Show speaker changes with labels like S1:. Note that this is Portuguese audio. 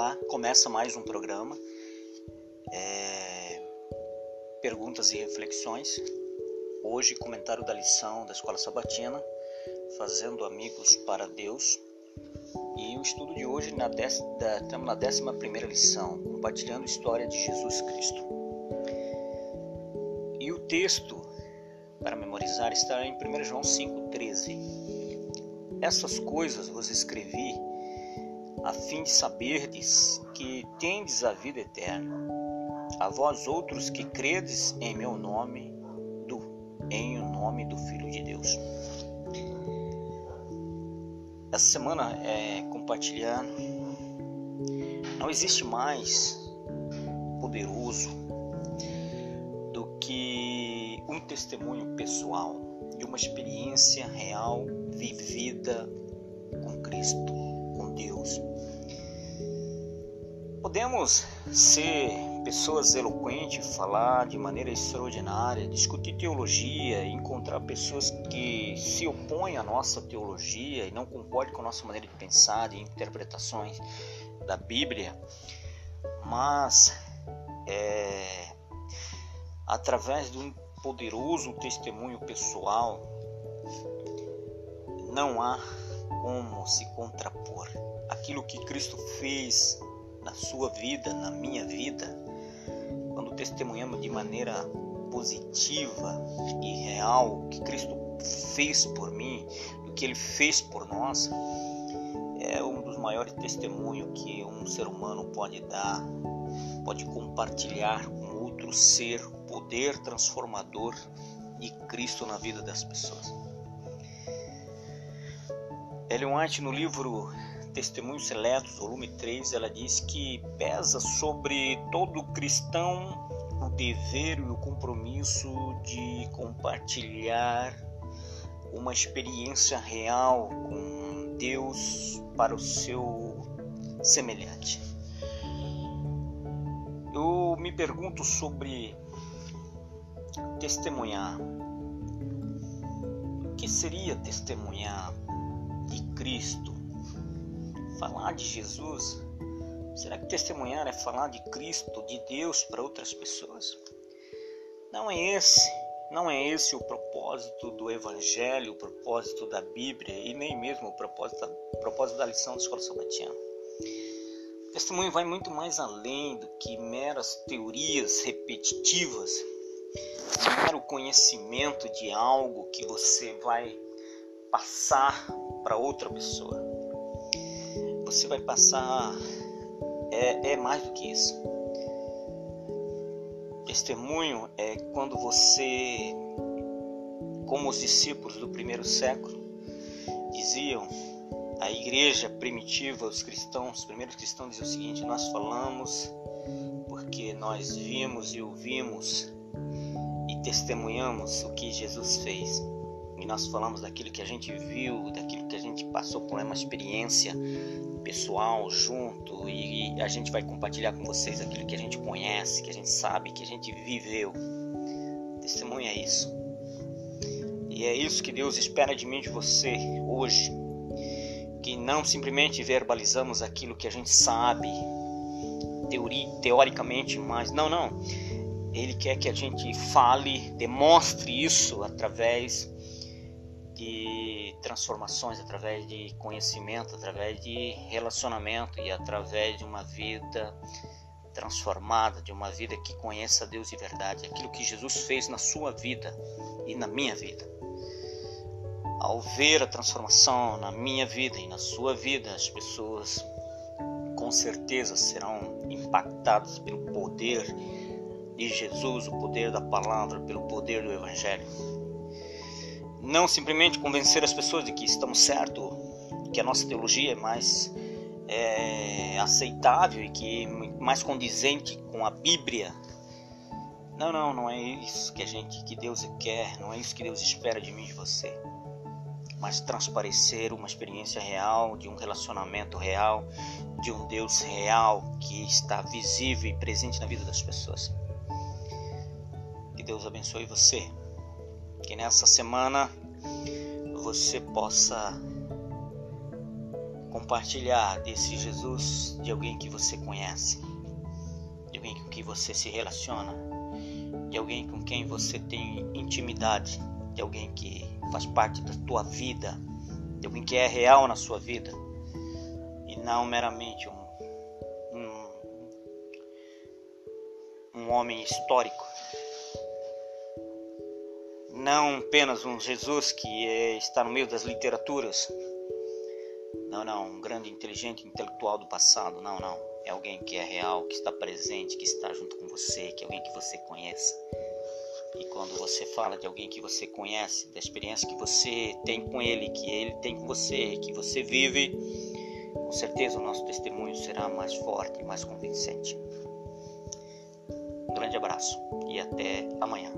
S1: Olá, começa mais um programa. É... Perguntas e reflexões. Hoje, comentário da lição da Escola Sabatina, Fazendo Amigos para Deus. E o estudo de hoje, na dec... da... estamos na 11 primeira lição, compartilhando a história de Jesus Cristo. E o texto para memorizar está em 1 João 5,13. Essas coisas vos escrevi a fim de saberdes que tendes a vida eterna. A vós outros que credes em meu nome, do, em o nome do Filho de Deus. Essa semana é compartilhando. Não existe mais poderoso do que um testemunho pessoal de uma experiência real vivida com Cristo, com Deus. Podemos ser pessoas eloquentes, falar de maneira extraordinária, discutir teologia, encontrar pessoas que se opõem à nossa teologia e não concordam com a nossa maneira de pensar, de interpretações da Bíblia, mas é, através de um poderoso testemunho pessoal, não há como se contrapor. Aquilo que Cristo fez na sua vida, na minha vida, quando testemunhamos de maneira positiva e real o que Cristo fez por mim, o que Ele fez por nós, é um dos maiores testemunhos que um ser humano pode dar, pode compartilhar com outro ser, poder transformador de Cristo na vida das pessoas. Ellen White, no livro Testemunhos Seletos, volume 3, ela diz que pesa sobre todo cristão o dever e o compromisso de compartilhar uma experiência real com Deus para o seu semelhante. Eu me pergunto sobre testemunhar. O que seria testemunhar de Cristo? Falar de Jesus? Será que testemunhar é falar de Cristo, de Deus para outras pessoas? Não é esse, não é esse o propósito do Evangelho, o propósito da Bíblia e nem mesmo o propósito, o propósito da lição da escola sabatina. O testemunho vai muito mais além do que meras teorias repetitivas, mero conhecimento de algo que você vai passar para outra pessoa. Você vai passar é, é mais do que isso. Testemunho é quando você, como os discípulos do primeiro século diziam, a igreja primitiva, os cristãos, os primeiros cristãos diziam o seguinte: nós falamos porque nós vimos e ouvimos e testemunhamos o que Jesus fez. E nós falamos daquilo que a gente viu, daquilo que a gente passou por uma experiência pessoal junto e a gente vai compartilhar com vocês aquilo que a gente conhece, que a gente sabe, que a gente viveu. Testemunha isso. E é isso que Deus espera de mim de você hoje. Que não simplesmente verbalizamos aquilo que a gente sabe, teoria, teoricamente, mas não, não. Ele quer que a gente fale, demonstre isso através de transformações, através de conhecimento, através de relacionamento e através de uma vida transformada, de uma vida que conheça Deus de verdade, aquilo que Jesus fez na sua vida e na minha vida. Ao ver a transformação na minha vida e na sua vida, as pessoas com certeza serão impactadas pelo poder de Jesus, o poder da palavra, pelo poder do Evangelho não simplesmente convencer as pessoas de que estamos certo, que a nossa teologia é mais é, aceitável e que é mais condizente com a Bíblia. Não, não, não é isso que a gente, que Deus quer, não é isso que Deus espera de mim e de você. Mas transparecer uma experiência real, de um relacionamento real, de um Deus real que está visível e presente na vida das pessoas. Que Deus abençoe você que nessa semana você possa compartilhar desse Jesus de alguém que você conhece, de alguém com quem você se relaciona, de alguém com quem você tem intimidade, de alguém que faz parte da tua vida, de alguém que é real na sua vida e não meramente um, um, um homem histórico. Não apenas um Jesus que é, está no meio das literaturas. Não, não, um grande inteligente intelectual do passado. Não, não. É alguém que é real, que está presente, que está junto com você, que é alguém que você conhece. E quando você fala de alguém que você conhece, da experiência que você tem com ele, que ele tem com você, que você vive, com certeza o nosso testemunho será mais forte e mais convincente. Um grande abraço e até amanhã.